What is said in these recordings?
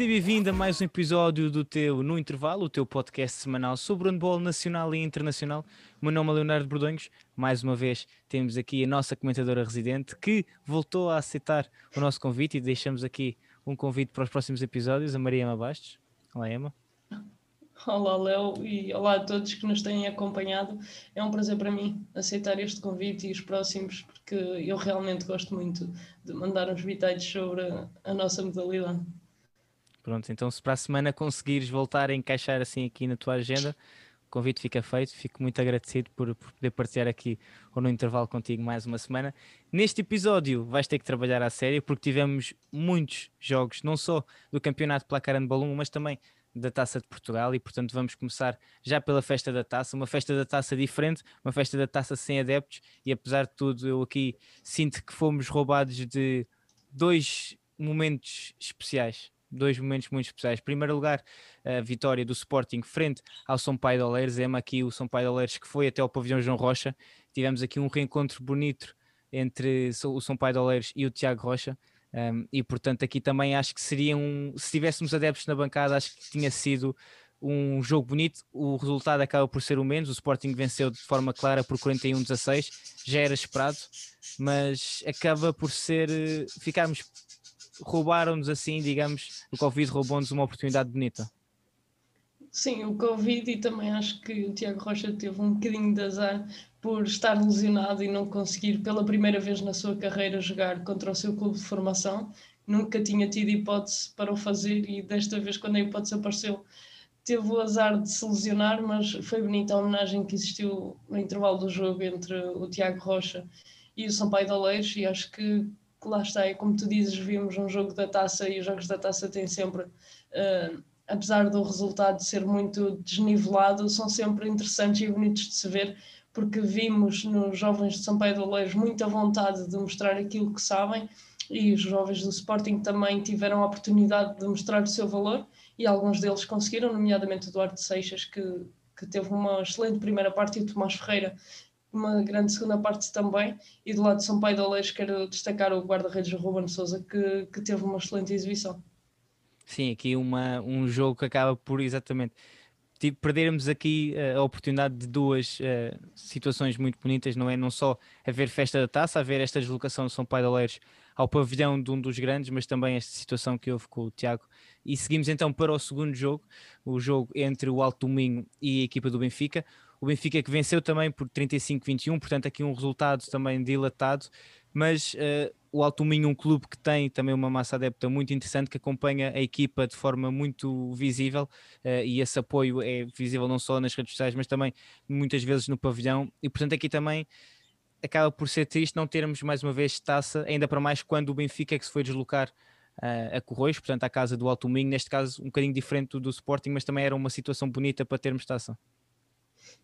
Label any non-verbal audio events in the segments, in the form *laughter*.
Seja bem-vindo a mais um episódio do teu No Intervalo, o teu podcast semanal sobre o handball nacional e internacional. O meu nome é Leonardo Bordonhos. Mais uma vez temos aqui a nossa comentadora residente que voltou a aceitar o nosso convite e deixamos aqui um convite para os próximos episódios, a Maria Ema Bastos. Olá, Emma. Olá, Léo, e olá a todos que nos têm acompanhado. É um prazer para mim aceitar este convite e os próximos, porque eu realmente gosto muito de mandar uns bitites sobre a nossa modalidade. Pronto, então se para a semana *laughs* conseguires voltar a encaixar assim aqui na tua agenda, o convite fica feito. Fico muito agradecido por, por poder partilhar aqui ou no intervalo contigo mais uma semana. Neste episódio vais ter que trabalhar à série porque tivemos muitos jogos, não só do campeonato Placar Handball 1, mas também da Taça de Portugal e portanto vamos começar já pela festa da Taça, uma festa da Taça diferente, uma festa da Taça sem adeptos e apesar de tudo eu aqui sinto que fomos roubados de dois momentos especiais dois momentos muito especiais. Em primeiro lugar, a vitória do Sporting frente ao São Pai de Oleiros. É aqui o São Pai de Oleiros que foi até ao pavilhão João Rocha. Tivemos aqui um reencontro bonito entre o São Pai de Oleiros e o Tiago Rocha. Um, e portanto, aqui também acho que seria um. Se tivéssemos adeptos na bancada, acho que tinha sido um jogo bonito. O resultado acaba por ser o menos. O Sporting venceu de forma clara por 41-16, já era esperado, mas acaba por ser. Eh, ficarmos roubaram-nos assim, digamos, o Covid roubou-nos uma oportunidade bonita. Sim, o Covid e também acho que o Tiago Rocha teve um bocadinho de azar por estar lesionado e não conseguir pela primeira vez na sua carreira jogar contra o seu clube de formação. Nunca tinha tido hipótese para o fazer e desta vez quando a hipótese apareceu teve o azar de se lesionar, mas foi bonita a homenagem que existiu no intervalo do jogo entre o Tiago Rocha e o Sampaio de Oleiros e acho que que lá está, e como tu dizes, vimos um jogo da taça e os jogos da taça têm sempre, uh, apesar do resultado ser muito desnivelado, são sempre interessantes e bonitos de se ver, porque vimos nos jovens de São Paulo de Oleiros muita vontade de mostrar aquilo que sabem e os jovens do Sporting também tiveram a oportunidade de mostrar o seu valor e alguns deles conseguiram, nomeadamente o Duarte Seixas, que, que teve uma excelente primeira parte, e o Tomás Ferreira, uma grande segunda parte também. E do lado de São Paulo quero destacar o guarda-redes Ruben Souza, que, que teve uma excelente exibição. Sim, aqui uma, um jogo que acaba por exatamente tipo, perdermos aqui uh, a oportunidade de duas uh, situações muito bonitas, não é? Não só haver festa da taça, haver esta deslocação de São Paulo de Oleiros ao pavilhão de um dos grandes, mas também esta situação que houve com o Tiago. E seguimos então para o segundo jogo, o jogo entre o Alto Domingo e a equipa do Benfica o Benfica que venceu também por 35-21, portanto aqui um resultado também dilatado, mas uh, o Alto Minho um clube que tem também uma massa adepta muito interessante, que acompanha a equipa de forma muito visível uh, e esse apoio é visível não só nas redes sociais, mas também muitas vezes no pavilhão e portanto aqui também acaba por ser triste não termos mais uma vez taça, ainda para mais quando o Benfica que se foi deslocar uh, a Corroios, portanto à casa do Alto Minho, neste caso um bocadinho diferente do, do Sporting, mas também era uma situação bonita para termos taça.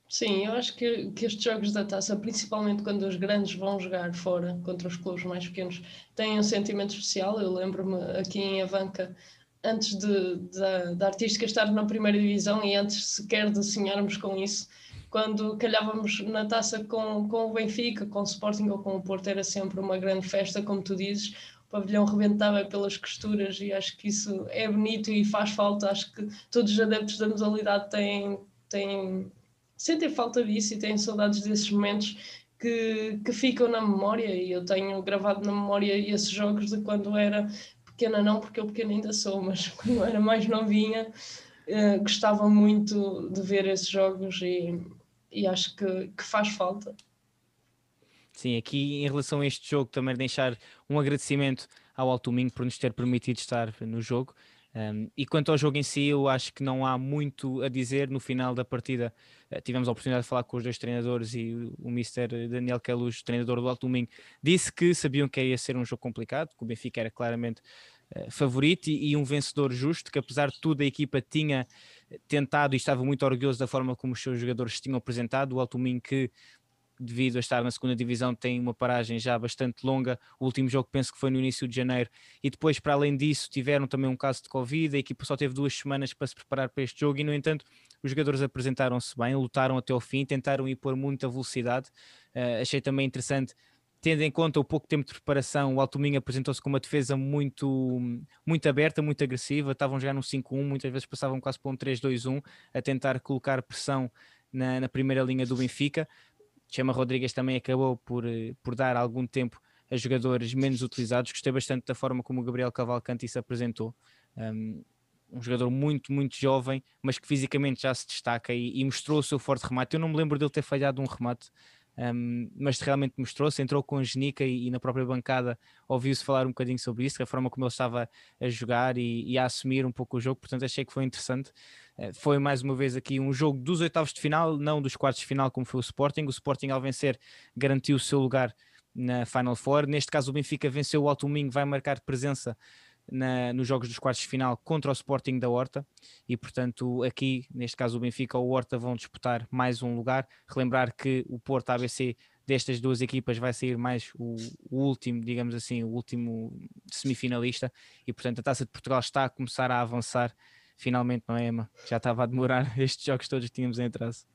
Sim, eu acho que, que estes jogos da taça, principalmente quando os grandes vão jogar fora contra os clubes mais pequenos, têm um sentimento especial. Eu lembro-me aqui em Avanca, antes de, de, da artística estar na primeira divisão e antes sequer de sonharmos com isso, quando calhávamos na taça com, com o Benfica, com o Sporting ou com o Porto, era sempre uma grande festa, como tu dizes. O pavilhão rebentava pelas costuras e acho que isso é bonito e faz falta. Acho que todos os adeptos da modalidade têm, têm sentem falta disso e têm saudades desses momentos que, que ficam na memória e eu tenho gravado na memória esses jogos de quando era pequena não, porque eu pequena ainda sou, mas *laughs* quando era mais novinha uh, gostava muito de ver esses jogos e, e acho que, que faz falta. Sim, aqui em relação a este jogo também deixar um agradecimento ao Alto Minho por nos ter permitido estar no jogo. Um, e quanto ao jogo em si, eu acho que não há muito a dizer. No final da partida, uh, tivemos a oportunidade de falar com os dois treinadores e o, Mr. Daniel Queluz, treinador do Alto Domingo, disse que sabiam que ia ser um jogo complicado, que o Benfica era claramente uh, favorito e, e, um vencedor justo, que apesar de tudo a equipa tinha tentado e estava muito orgulhoso da forma como os seus jogadores tinham apresentado. O Alto Domingo que devido a estar na segunda divisão, tem uma paragem já bastante longa. O último jogo penso que foi no início de janeiro, e depois, para além disso, tiveram também um caso de Covid. A equipa só teve duas semanas para se preparar para este jogo, e no entanto, os jogadores apresentaram-se bem, lutaram até ao fim, tentaram ir por muita velocidade. Uh, achei também interessante tendo em conta o pouco tempo de preparação, o Alto Minho apresentou-se com uma defesa muito, muito aberta, muito agressiva, estavam jogar no 5-1, muitas vezes passavam quase para um 3-2-1, a tentar colocar pressão na, na primeira linha do Benfica. Chama Rodrigues também acabou por, eh, por dar algum tempo a jogadores menos utilizados. Gostei bastante da forma como o Gabriel Cavalcanti se apresentou. Um, um jogador muito, muito jovem, mas que fisicamente já se destaca e, e, mostrou o seu forte remate. Eu não me lembro dele ter falhado um remate um, mas realmente mostrou-se, entrou com a Genica e, e, na própria bancada ouviu-se falar um bocadinho sobre isso, a forma como ele estava a jogar e, e a assumir um pouco o jogo, portanto achei que foi interessante. Uh, foi mais uma vez aqui um jogo dos oitavos de final, não dos quartos de final como foi o Sporting. O Sporting ao vencer garantiu o seu lugar na Final Four. Neste caso o Benfica venceu o Alto Minho, vai marcar presença na, nos jogos dos quartos de final contra o Sporting da Horta e portanto aqui neste caso o Benfica ou o Horta vão disputar mais um lugar relembrar que o Porto ABC destas duas equipas vai sair mais o, o, último, digamos assim, o último semifinalista e portanto a Taça de Portugal está a começar a avançar finalmente, não é Emma? Já estava a demorar *laughs* estes jogos todos que tínhamos em atraso.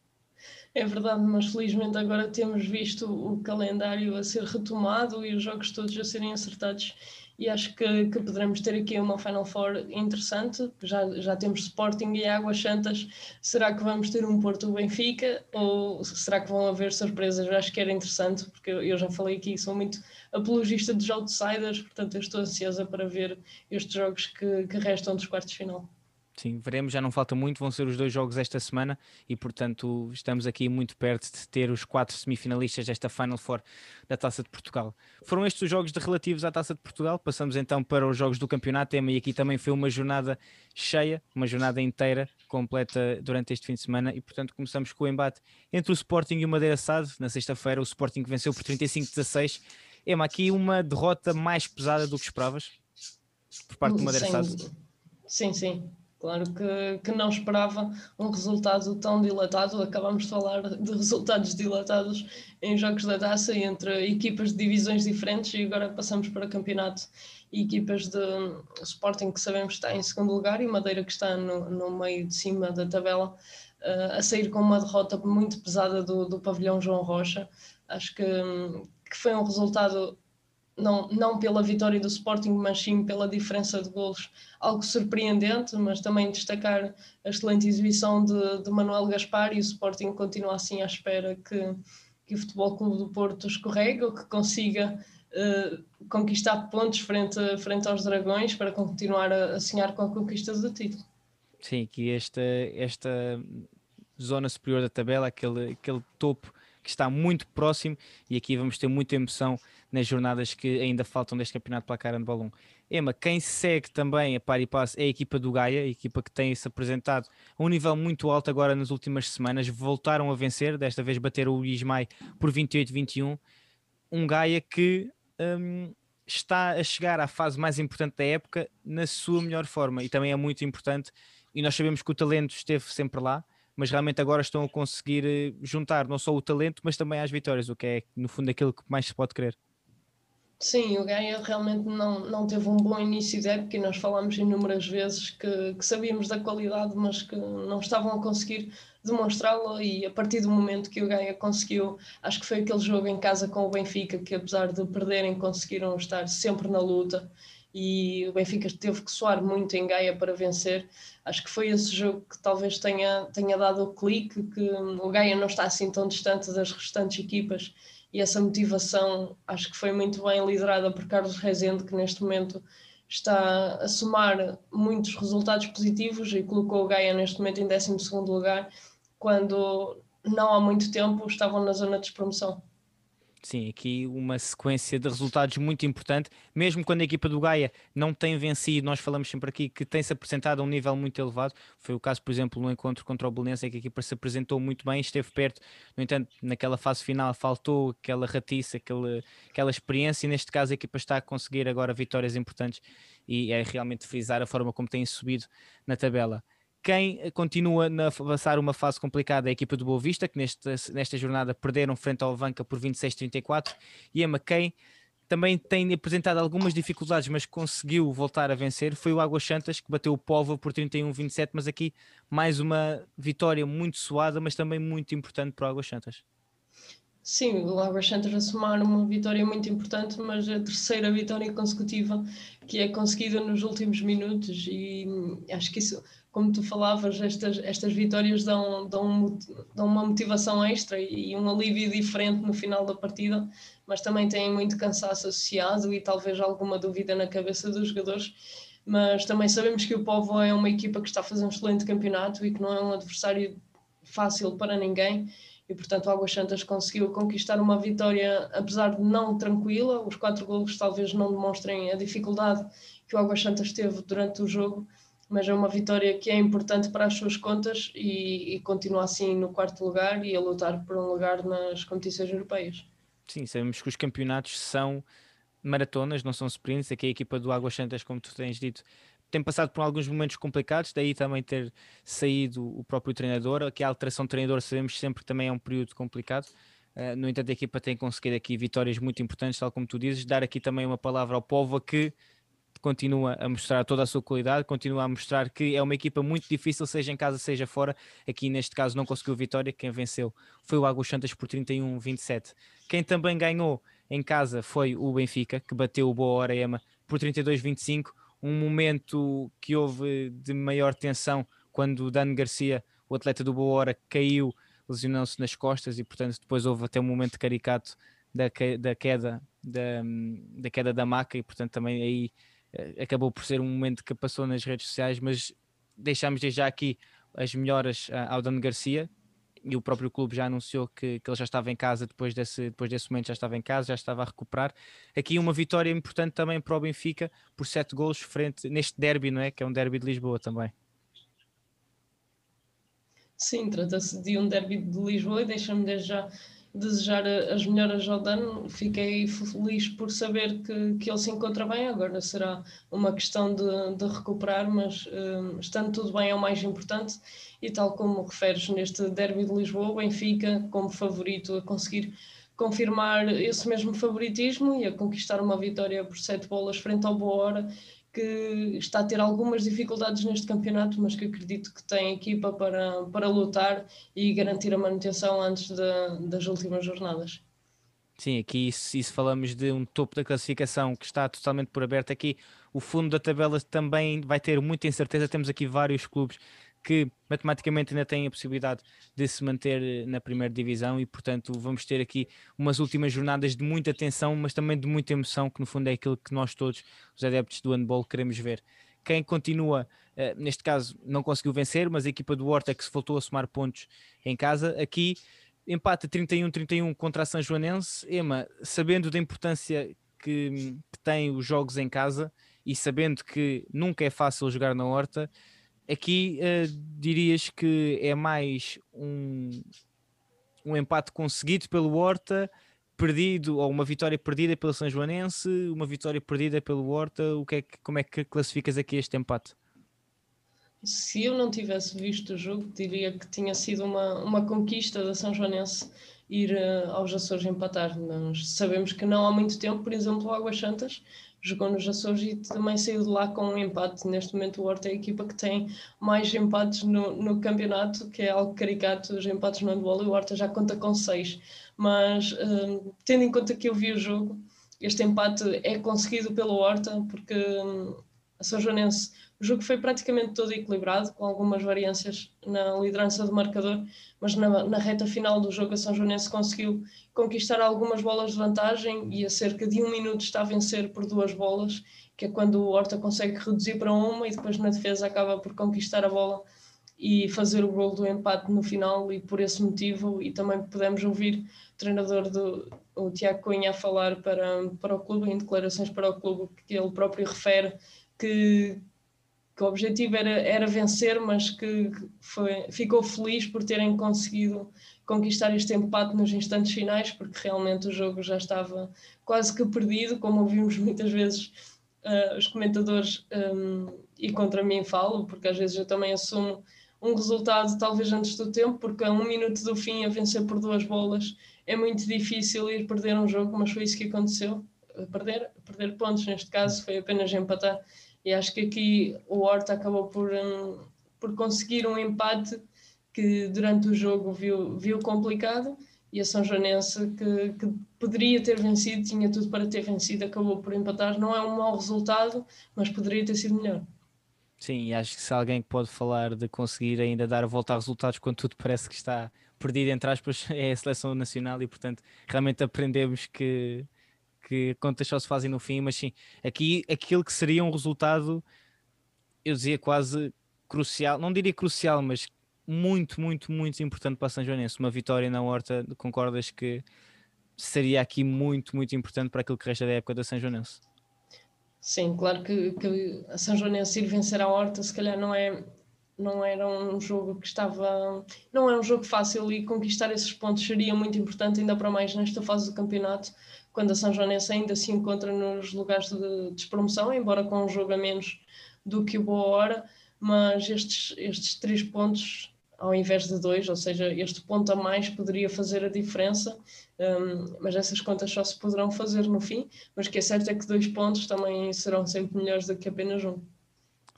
É verdade, mas felizmente agora temos visto o calendário a ser retomado e os jogos todos a serem acertados e acho que, que poderemos ter aqui uma Final Four interessante. Já, já temos Sporting e Águas Santas. Será que vamos ter um Porto Benfica ou será que vão haver surpresas? Eu acho que era interessante, porque eu já falei aqui, sou muito apologista dos outsiders, portanto eu estou ansiosa para ver estes jogos que, que restam dos quartos de final. Sim, veremos, já não falta muito, vão ser os dois jogos esta semana e, portanto, estamos aqui muito perto de ter os quatro semifinalistas desta Final Four da Taça de Portugal. Foram estes os jogos de relativos à Taça de Portugal, passamos então para os jogos do campeonato, e aqui também foi uma jornada cheia, uma jornada inteira, completa durante este fim de semana e, portanto, começamos com o embate entre o Sporting e o Madeira SAD. Na sexta-feira, o Sporting venceu por 35-16. Ema, aqui uma derrota mais pesada do que esperavas por parte do Madeira SAD. Sim, sim. Claro que, que não esperava um resultado tão dilatado. Acabamos de falar de resultados dilatados em jogos da taça entre equipas de divisões diferentes e agora passamos para campeonato e equipas de Sporting que sabemos que está em segundo lugar e Madeira que está no, no meio de cima da tabela uh, a sair com uma derrota muito pesada do, do pavilhão João Rocha. Acho que, que foi um resultado não, não pela vitória do Sporting, mas sim pela diferença de golos, algo surpreendente, mas também destacar a excelente exibição de, de Manuel Gaspar e o Sporting continua assim à espera que, que o Futebol Clube do Porto escorregue ou que consiga uh, conquistar pontos frente, frente aos Dragões para continuar a, a sonhar com a conquista do título. Sim, que esta, esta zona superior da tabela, aquele, aquele topo que está muito próximo e aqui vamos ter muita emoção nas jornadas que ainda faltam deste campeonato placar de balão. Ema, quem segue também a par e passo é a equipa do Gaia, a equipa que tem se apresentado a um nível muito alto agora nas últimas semanas, voltaram a vencer, desta vez bateram o Ismael por 28-21, um Gaia que um, está a chegar à fase mais importante da época na sua melhor forma e também é muito importante e nós sabemos que o talento esteve sempre lá, mas realmente agora estão a conseguir eh, juntar não só o talento, mas também as vitórias, o que é no fundo aquilo que mais se pode querer. Sim, o Gaia realmente não, não teve um bom início de época e nós falámos inúmeras vezes que, que sabíamos da qualidade, mas que não estavam a conseguir demonstrá-la e a partir do momento que o Gaia conseguiu, acho que foi aquele jogo em casa com o Benfica que apesar de perderem conseguiram estar sempre na luta e o Benfica teve que soar muito em Gaia para vencer. Acho que foi esse jogo que talvez tenha, tenha dado o clique, que o Gaia não está assim tão distante das restantes equipas e essa motivação acho que foi muito bem liderada por Carlos Rezende, que neste momento está a somar muitos resultados positivos e colocou o Gaia neste momento em 12 lugar, quando não há muito tempo estavam na zona de despromoção. Sim, aqui uma sequência de resultados muito importante, mesmo quando a equipa do Gaia não tem vencido, nós falamos sempre aqui que tem-se apresentado a um nível muito elevado. Foi o caso, por exemplo, no encontro contra o Belenense, que a equipa se apresentou muito bem, esteve perto. No entanto, naquela fase final faltou aquela ratice, aquela, aquela experiência, e neste caso a equipa está a conseguir agora vitórias importantes e é realmente frisar a forma como tem subido na tabela. Quem continua a passar uma fase complicada é a equipa do Boa Vista, que nesta, nesta jornada perderam frente ao Vanca por 26-34, e a McKay também tem apresentado algumas dificuldades, mas conseguiu voltar a vencer. Foi o Águas Santas que bateu o Póvoa por 31-27, mas aqui mais uma vitória muito suada, mas também muito importante para o Águas Santas. Sim, o Águas Santas a somar uma vitória muito importante, mas a terceira vitória consecutiva que é conseguida nos últimos minutos e acho que isso, como tu falavas, estas, estas vitórias dão, dão, dão uma motivação extra e um alívio diferente no final da partida, mas também têm muito cansaço associado e talvez alguma dúvida na cabeça dos jogadores. Mas também sabemos que o Povo é uma equipa que está a fazer um excelente campeonato e que não é um adversário fácil para ninguém e portanto o Águas Santas conseguiu conquistar uma vitória, apesar de não tranquila, os quatro golos talvez não demonstrem a dificuldade que o Águas Santas teve durante o jogo, mas é uma vitória que é importante para as suas contas e, e continua assim no quarto lugar e a lutar por um lugar nas competições europeias. Sim, sabemos que os campeonatos são maratonas, não são sprints. Aqui a equipa do Águas Santas, como tu tens dito, tem passado por alguns momentos complicados, daí também ter saído o próprio treinador. Aqui a alteração de treinador sabemos sempre que também é um período complicado. Uh, no entanto, a equipa tem conseguido aqui vitórias muito importantes, tal como tu dizes. Dar aqui também uma palavra ao povo que continua a mostrar toda a sua qualidade, continua a mostrar que é uma equipa muito difícil, seja em casa, seja fora. Aqui neste caso não conseguiu vitória, quem venceu foi o Águas Santas por 31-27. Quem também ganhou em casa foi o Benfica, que bateu o Boa Hora Ema por 32-25 um momento que houve de maior tensão quando o Dano Garcia, o atleta do Boa Hora, caiu, lesionou-se nas costas e, portanto, depois houve até um momento caricato da, da queda da, da queda da maca e, portanto, também aí acabou por ser um momento que passou nas redes sociais, mas deixamos já aqui as melhoras ao Dano Garcia, e o próprio clube já anunciou que, que ele já estava em casa depois desse, depois desse momento, já estava em casa, já estava a recuperar. Aqui uma vitória importante também para o Benfica por sete golos frente neste derby, não é? Que é um derby de Lisboa também. Sim, trata-se de um derby de Lisboa e deixa-me desde já desejar as melhoras ao Dano. Fiquei feliz por saber que, que ele se encontra bem. Agora será uma questão de, de recuperar, mas uh, estando tudo bem é o mais importante. E tal como referes neste derby de Lisboa, o Benfica, como favorito a conseguir confirmar esse mesmo favoritismo e a conquistar uma vitória por sete bolas frente ao Boa Hora que está a ter algumas dificuldades neste campeonato, mas que acredito que tem equipa para, para lutar e garantir a manutenção antes de, das últimas jornadas. Sim, aqui se falamos de um topo da classificação que está totalmente por aberto, aqui o fundo da tabela também vai ter muita incerteza. Temos aqui vários clubes que matematicamente ainda têm a possibilidade de se manter eh, na primeira divisão e, portanto, vamos ter aqui umas últimas jornadas de muita tensão, mas também de muita emoção, que no fundo é aquilo que nós todos, os adeptos do handball, queremos ver. Quem continua, eh, neste caso, não conseguiu vencer, mas a equipa do Horta que se voltou a somar pontos em casa, aqui empate 31-31 contra a São Joanense. Ema, sabendo da importância que, que tem os jogos em casa e sabendo que nunca é fácil jogar na Horta, Aqui uh, dirias que é mais um, um empate conseguido pelo Horta, perdido, ou uma vitória perdida pelo São Joanense, uma vitória perdida pelo Horta. O que é que, como é que classificas aqui este empate? Se eu não tivesse visto o jogo, diria que tinha sido uma, uma conquista da São Joanense ir uh, aos Açores empatar. Nós sabemos que não há muito tempo, por exemplo, o Águas Santas jogou nos Açores e também saiu de lá com um empate. Neste momento, o Horta é a equipa que tem mais empates no, no campeonato, que é algo caricato. Os empates no handball e o Horta já conta com seis. Mas, uh, tendo em conta que eu vi o jogo, este empate é conseguido pelo Horta, porque um, a São Joanense o jogo foi praticamente todo equilibrado, com algumas variâncias na liderança do marcador, mas na, na reta final do jogo a São Joanense conseguiu conquistar algumas bolas de vantagem e a cerca de um minuto está a vencer por duas bolas, que é quando o Horta consegue reduzir para uma e depois na defesa acaba por conquistar a bola e fazer o gol do empate no final e por esse motivo e também podemos ouvir o treinador do o Tiago Cunha a falar para, para o clube, em declarações para o clube, que ele próprio refere que, que o objetivo era, era vencer, mas que foi, ficou feliz por terem conseguido conquistar este empate nos instantes finais, porque realmente o jogo já estava quase que perdido, como ouvimos muitas vezes uh, os comentadores, um, e contra mim falo, porque às vezes eu também assumo um resultado talvez antes do tempo, porque a um minuto do fim a vencer por duas bolas é muito difícil ir perder um jogo, mas foi isso que aconteceu. Perder, perder pontos, neste caso, foi apenas empatar e acho que aqui o Horta acabou por, um, por conseguir um empate que durante o jogo viu, viu complicado, e a São Joanense que, que, poderia ter vencido, tinha tudo para ter vencido, acabou por empatar. Não é um mau resultado, mas poderia ter sido melhor. Sim, e acho que se alguém pode falar de conseguir ainda dar a volta a resultados quando tudo parece que está perdido, entre aspas, *laughs* é a seleção nacional e portanto realmente aprendemos que, que contas só se fazem no fim, mas sim, aqui aquilo que seria um resultado, eu dizia quase crucial, não diria crucial, mas muito, muito, muito importante para São Joanense. Uma vitória na Horta, concordas que seria aqui muito, muito importante para aquilo que resta da época da São Joanense? Sim, claro que, que a São Joanense ir vencer a Horta se calhar não é não era um jogo que estava não é um jogo fácil e conquistar esses pontos seria muito importante ainda para mais nesta fase do campeonato quando a São Joanense ainda se encontra nos lugares de despromoção, embora com um jogo a menos do que o Boa Hora, mas estes, estes três pontos ao invés de dois, ou seja, este ponto a mais poderia fazer a diferença, um, mas essas contas só se poderão fazer no fim. Mas o que é certo é que dois pontos também serão sempre melhores do que apenas um.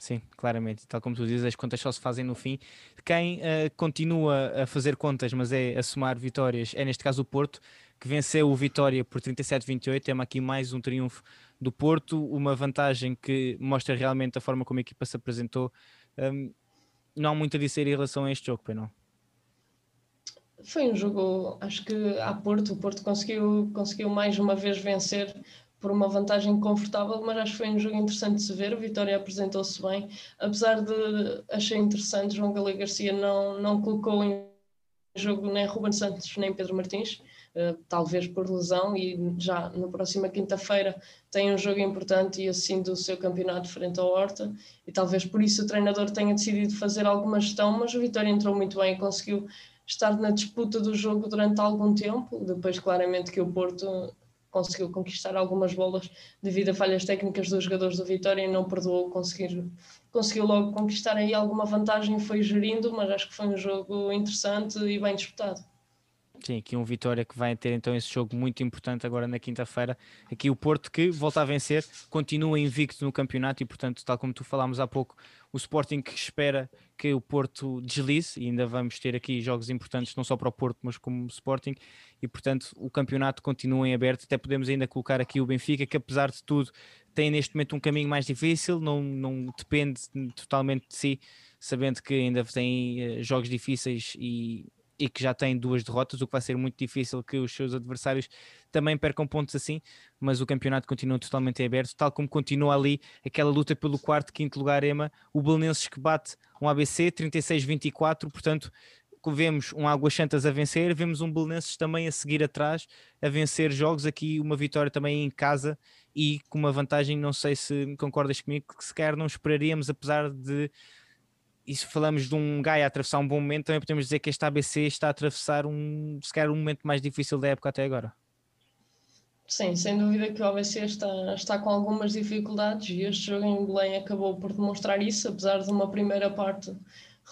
Sim, claramente. Tal como tu dizes, as contas só se fazem no fim. Quem uh, continua a fazer contas, mas é a somar vitórias, é neste caso o Porto, que venceu o Vitória por 37-28. Temos aqui mais um triunfo do Porto, uma vantagem que mostra realmente a forma como a equipa se apresentou. Um, não há muito a dizer em relação a este jogo, não? Foi um jogo, acho que a Porto, o Porto conseguiu, conseguiu mais uma vez vencer por uma vantagem confortável, mas acho que foi um jogo interessante de se ver. O Vitória apresentou-se bem, apesar de achei interessante, João Galego Garcia não, não colocou em jogo nem Ruben Santos nem Pedro Martins. Uh, talvez por lesão, e já na próxima quinta-feira tem um jogo importante e assim do seu campeonato frente ao Horta, e talvez por isso o treinador tenha decidido fazer alguma gestão, mas o Vitória entrou muito bem e conseguiu estar na disputa do jogo durante algum tempo, depois claramente que o Porto conseguiu conquistar algumas bolas devido a falhas técnicas dos jogadores do Vitória e não perdoou conseguir conseguiu logo conquistar aí alguma vantagem foi gerindo, mas acho que foi um jogo interessante e bem disputado. Sim, aqui um Vitória que vai ter então esse jogo muito importante agora na quinta-feira. Aqui o Porto que volta a vencer, continua invicto no campeonato e, portanto, tal como tu falámos há pouco, o Sporting que espera que o Porto deslize e ainda vamos ter aqui jogos importantes não só para o Porto, mas como Sporting e, portanto, o campeonato continua em aberto. Até podemos ainda colocar aqui o Benfica, que apesar de tudo tem neste momento um caminho mais difícil, não, não depende totalmente de si, sabendo que ainda tem uh, jogos difíceis e e que já tem duas derrotas, o que vai ser muito difícil que os seus adversários também percam pontos assim, mas o campeonato continua totalmente aberto, tal como continua ali aquela luta pelo quarto, quinto lugar, Ema, o Belenenses que bate um ABC 36-24, portanto vemos um Águas Santas a vencer, vemos um Belenenses também a seguir atrás, a vencer jogos, aqui uma vitória também em casa e com uma vantagem, não sei se concordas comigo, que sequer não esperaríamos, apesar de e se falamos de um Gaia atravessar um bom momento, também podemos dizer que este ABC está a atravessar um, se calhar, um momento mais difícil da época até agora. Sim, sem dúvida que o ABC está, está com algumas dificuldades e este jogo em Belém acabou por demonstrar isso, apesar de uma primeira parte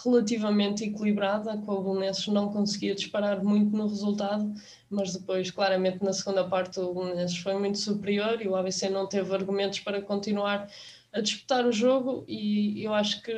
relativamente equilibrada, com o Belenenses não conseguia disparar muito no resultado, mas depois, claramente, na segunda parte o Belenenses foi muito superior e o ABC não teve argumentos para continuar a disputar o jogo e eu acho que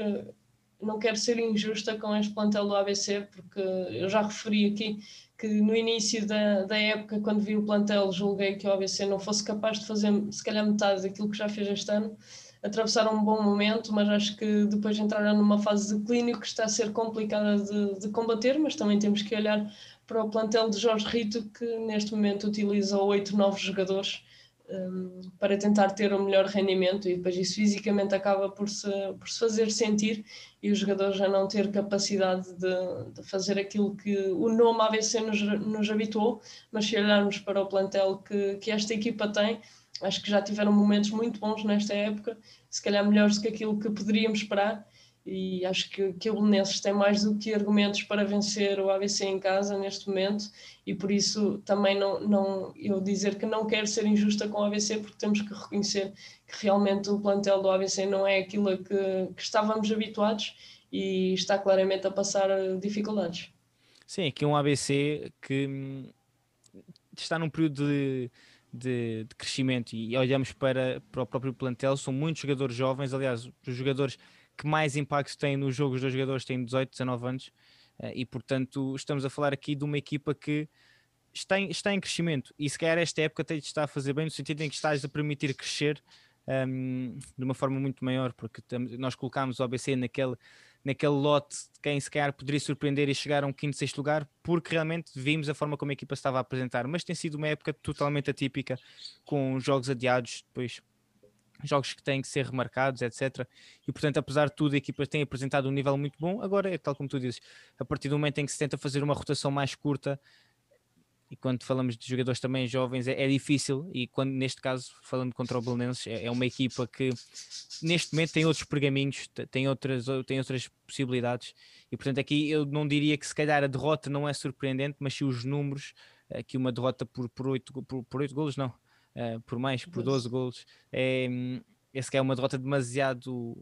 não quero ser injusta com este plantel do ABC, porque eu já referi aqui que no início da, da época, quando vi o plantel, julguei que o ABC não fosse capaz de fazer, se calhar, metade daquilo que já fez este ano. Atravessaram um bom momento, mas acho que depois entraram numa fase de clínico que está a ser complicada de, de combater, mas também temos que olhar para o plantel de Jorge Rito, que neste momento utiliza oito novos jogadores um, para tentar ter o melhor rendimento e depois isso fisicamente acaba por se, por se fazer sentir e o jogador já não ter capacidade de, de fazer aquilo que o nome AVC nos, nos habituou, mas se olharmos para o plantel que, que esta equipa tem, acho que já tiveram momentos muito bons nesta época, se calhar melhores do que aquilo que poderíamos esperar e acho que, que o Belenenses tem mais do que argumentos para vencer o ABC em casa neste momento e por isso também não, não eu dizer que não quero ser injusta com o ABC porque temos que reconhecer que realmente o plantel do ABC não é aquilo a que, que estávamos habituados e está claramente a passar dificuldades. Sim, aqui um ABC que hum, está num período de, de, de, crescimento e olhamos para, para o próprio plantel, são muitos jogadores jovens, aliás, os jogadores que mais impacto tem nos jogos dos jogadores têm 18, 19 anos eh, e portanto estamos a falar aqui de uma equipa que está em, está em crescimento. E se calhar esta época de estar a fazer bem no sentido em que estás a permitir crescer um, de uma forma muito maior, porque nós colocámos o ABC naquele, naquele lote de quem se calhar poderia surpreender e chegar a um quinto, sexto lugar, porque realmente vimos a forma como a equipa estava a apresentar, mas tem sido uma época totalmente atípica, com jogos adiados, depois jogos que têm que ser remarcados, etc. E portanto, apesar de tudo, a equipa tem apresentado um nível muito bom. Agora, é tal como tu dizes, a partir do momento em que se tenta fazer uma rotação mais curta, e quando falamos de jogadores também jovens é, é, difícil e quando neste caso falando contra o Belenenses é, é, uma equipa que neste momento tem outros pergaminhos tem outras, tem outras possibilidades e portanto aqui eu não diria que se calhar a derrota não é surpreendente mas se os números aqui uma derrota por, por, 8, por, por 8 golos não uh, por mais, por 12 golos é, esse que é uma derrota demasiado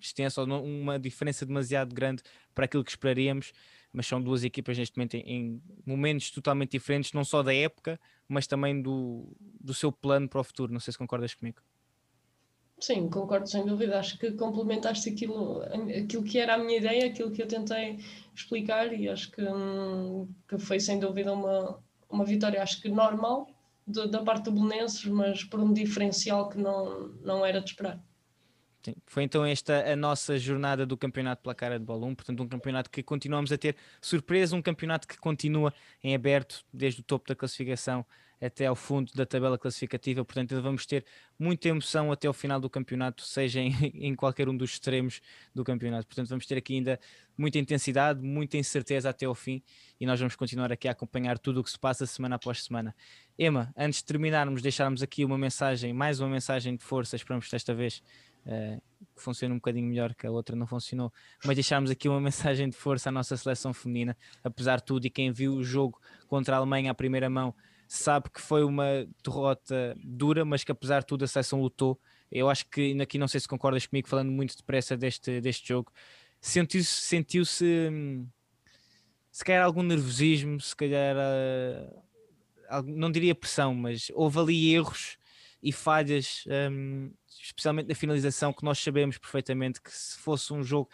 extensa ou uma diferença demasiado grande para aquilo que esperaríamos mas são duas equipas neste momento em, em, momentos totalmente diferentes, não só da época, mas também do, do seu plano para o futuro. Não sei se concordas comigo. Sim, concordo sem dúvida. Acho que complementaste aquilo, aquilo que era a minha ideia, aquilo que eu tentei explicar e acho que, hum, que foi sem dúvida uma, uma vitória, acho que normal de, da parte do Belenenses, mas por um diferencial que não, não era de esperar. Sim. Foi então esta a nossa jornada do campeonato pela cara de 1, portanto um campeonato que continuamos a ter surpresa, um campeonato que continua em aberto desde o topo da classificação até ao fundo da tabela classificativa, portanto vamos ter muita emoção até ao final do campeonato, seja em, *laughs* em qualquer um dos extremos do campeonato, portanto vamos ter aqui ainda muita intensidade, muita incerteza até ao fim e nós vamos continuar aqui a acompanhar tudo o que se passa semana após semana. Emma, antes de terminarmos, deixarmos aqui uma mensagem, mais uma mensagem de força, esperamos desta vez uh, que funcione um bocadinho melhor, que a outra não funcionou, mas deixarmos aqui uma *laughs* mensagem de força à nossa seleção feminina, apesar de tudo, e quem viu o jogo contra a Alemanha à primeira mão sabe que foi uma derrota dura, mas que apesar de tudo a seleção lutou. Eu acho que aqui não sei se concordas comigo, falando muito depressa deste, deste jogo, sentiu-se sentiu hum, se calhar algum nervosismo, se calhar uh, não diria pressão, mas houve ali erros e falhas um, especialmente na finalização, que nós sabemos perfeitamente que se fosse um jogo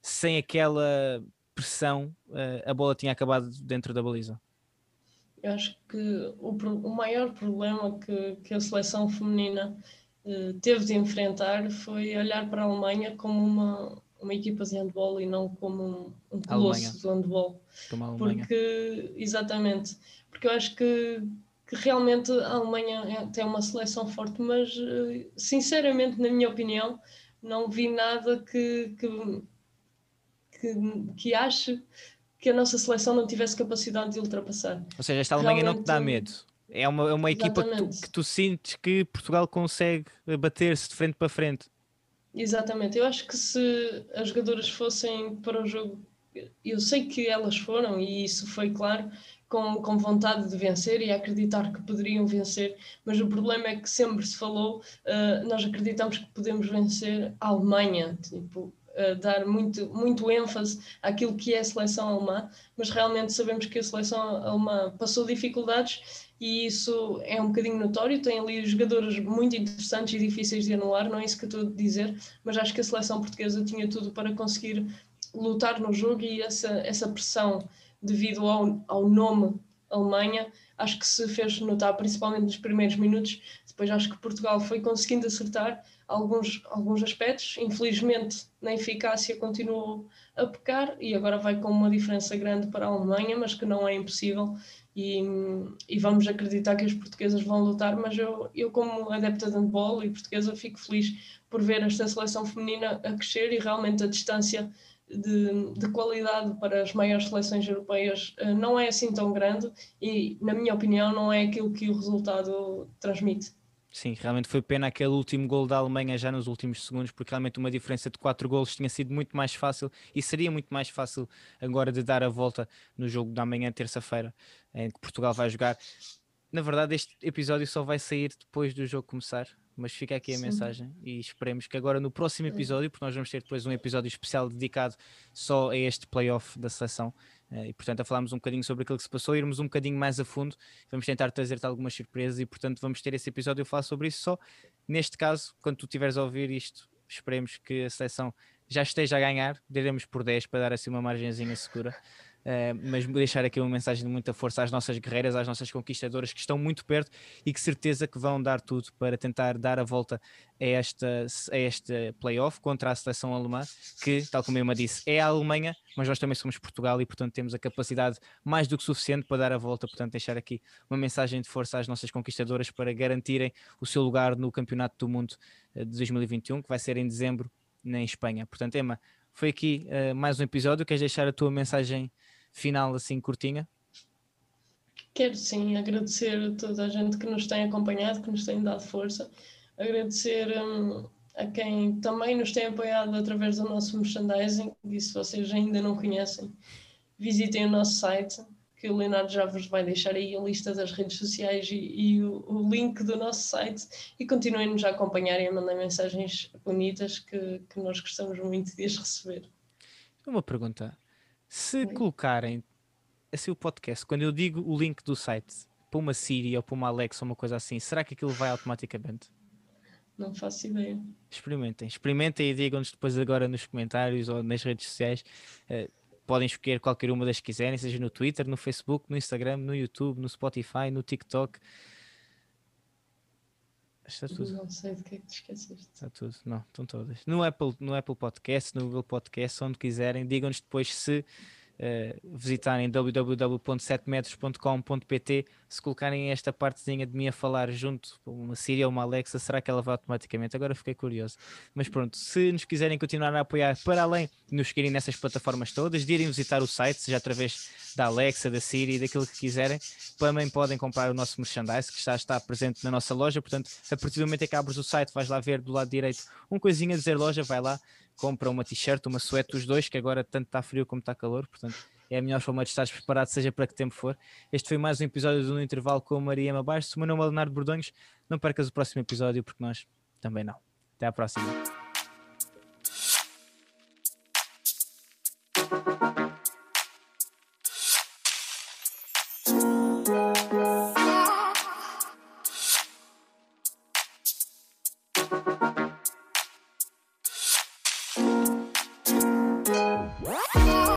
sem aquela pressão, uh, a bola tinha acabado dentro da baliza. Eu acho que o, o maior problema que, que a seleção feminina uh, teve de enfrentar foi olhar para a Alemanha como uma, uma equipa de handball e não como um, um colosso do handball. Porque, exatamente, porque eu acho que que realmente a Alemanha é, tem uma seleção forte, mas eh, sinceramente, na minha opinião, não vi nada que, que, que, que ache que a nossa seleção não tivesse capacidade de ultrapassar. Ou seja, esta Alemanha realmente, não te dá medo. É uma, é uma equipa que tu, que tu sentes que Portugal consegue bater-se de frente para frente. Exatamente. Eu acho que se as jogadoras fossem para o jogo, eu sei que elas foram, e isso foi claro, com, com vontade de vencer e acreditar que poderiam vencer, mas o problema é que sempre se falou, uh, nós acreditamos que podemos vencer a Alemanha, tipo, dar muito, muito ênfase àquilo que é a seleção alemã, mas realmente sabemos que a seleção alemã passou dificuldades e isso é um bocadinho notório. Tem ali jogadores muito interessantes e difíceis de anular, não é isso que eu estou a dizer, mas acho que a seleção portuguesa tinha tudo para conseguir lutar no jogo e essa, essa pressão devido ao, ao nome Alemanha, acho que se fez notar, principalmente nos primeiros minutos. Depois acho que Portugal foi conseguindo acertar alguns, alguns aspectos. Infelizmente, na eficácia continuou a pecar e agora vai com uma diferença grande para a Alemanha, mas que não é impossível. E, e vamos acreditar que as portuguesas vão lutar, mas eu, eu como adepta de handball e portuguesa, fico feliz por ver esta seleção feminina a crescer e realmente a distância de, de, qualidade para as maiores seleções europeias uh, não é assim tão grande e, na minha opinião, não é aquilo que o resultado transmite. Sim, realmente foi pena aquele último gol da Alemanha já nos últimos segundos, porque realmente uma diferença de 4 golos tinha sido muito mais fácil e seria muito mais fácil agora de dar a volta no jogo da manhã, terça-feira, em que Portugal vai jogar. Na verdade, este episódio só vai sair depois do jogo começar, mas fica aqui a Sim. mensagem e esperemos que agora no próximo episódio, porque nós vamos ter depois um episódio especial dedicado só a este playoff da seleção e portanto a falarmos um bocadinho sobre aquilo que se passou, irmos um bocadinho mais a fundo, vamos tentar trazer-te algumas surpresas e portanto vamos ter esse episódio a falar sobre isso só. Neste caso, quando tu estiveres a ouvir isto, esperemos que a seleção já esteja a ganhar, daremos por 10 para dar assim uma margenzinha segura. Uh, mas deixar aqui uma mensagem de muita força às nossas guerreiras, às nossas conquistadoras que estão muito perto e que certeza que vão dar tudo para tentar dar a volta a esta, a este playoff contra a seleção alemã, que, tal como eu me disse, é a Alemanha, mas nós também somos Portugal e, portanto, temos a capacidade mais do que suficiente para dar a volta. Portanto, deixar aqui uma mensagem de força às nossas conquistadoras para garantirem o seu lugar no Campeonato do Mundo eh, de 2021, que vai ser em dezembro na Espanha. Portanto, Emma, foi aqui uh, mais um episódio. Queres deixar a tua mensagem final assim curtinha? Quero sim agradecer a toda a gente que nos tem acompanhado, que nos tem dado força, agradecer um, a quem também nos tem apoiado através do nosso merchandising, e se vocês ainda não conhecem, visitem o nosso site, que o Leonardo já vos vai deixar aí a lista das redes sociais e, e o, o, link do nosso site e continuem-nos a acompanhar e a mandar mensagens bonitas que, que nós gostamos muito de as receber. Uma pergunta, se colocarem assim o podcast, quando eu digo o link do site para uma Siri ou para uma Alexa ou uma coisa assim, será que aquilo vai automaticamente? Não faço ideia. Experimentem, experimentem e digam-nos depois agora nos comentários ou nas redes sociais. Uh, podem escolher qualquer uma das que quiserem, seja no Twitter, no Facebook, no Instagram, no YouTube, no Spotify, no TikTok. Está tudo. Não sei de que é que te esqueceste. Está tudo. Não, estão todas. No Apple, no Apple Podcast, no Google Podcast, onde quiserem. Digam-nos depois se uh, visitarem www.7metros.com.pt se colocarem esta partezinha de mim a falar junto uma Siri ou uma Alexa, será que ela vai automaticamente? Agora fiquei curioso. Mas pronto, se nos quiserem continuar a apoiar para além de nos seguirem nessas plataformas todas, de irem visitar o site, seja através da Alexa, da Siri, daquilo que quiserem, também podem comprar o nosso merchandise que já está presente na nossa loja. Portanto, a partir do momento em que abres o site, vais lá ver do lado direito um coisinha a dizer loja, vai lá, compra uma t-shirt, uma suéte, os dois, que agora tanto está frio como está calor, portanto é a melhor forma de estar preparado, seja para que tempo for. Este foi mais um episódio do No Intervalo com a Maria Mabaixo. O meu nome é Leonardo Bordonhos. Não percas o próximo episódio, porque nós também não. Até à próxima.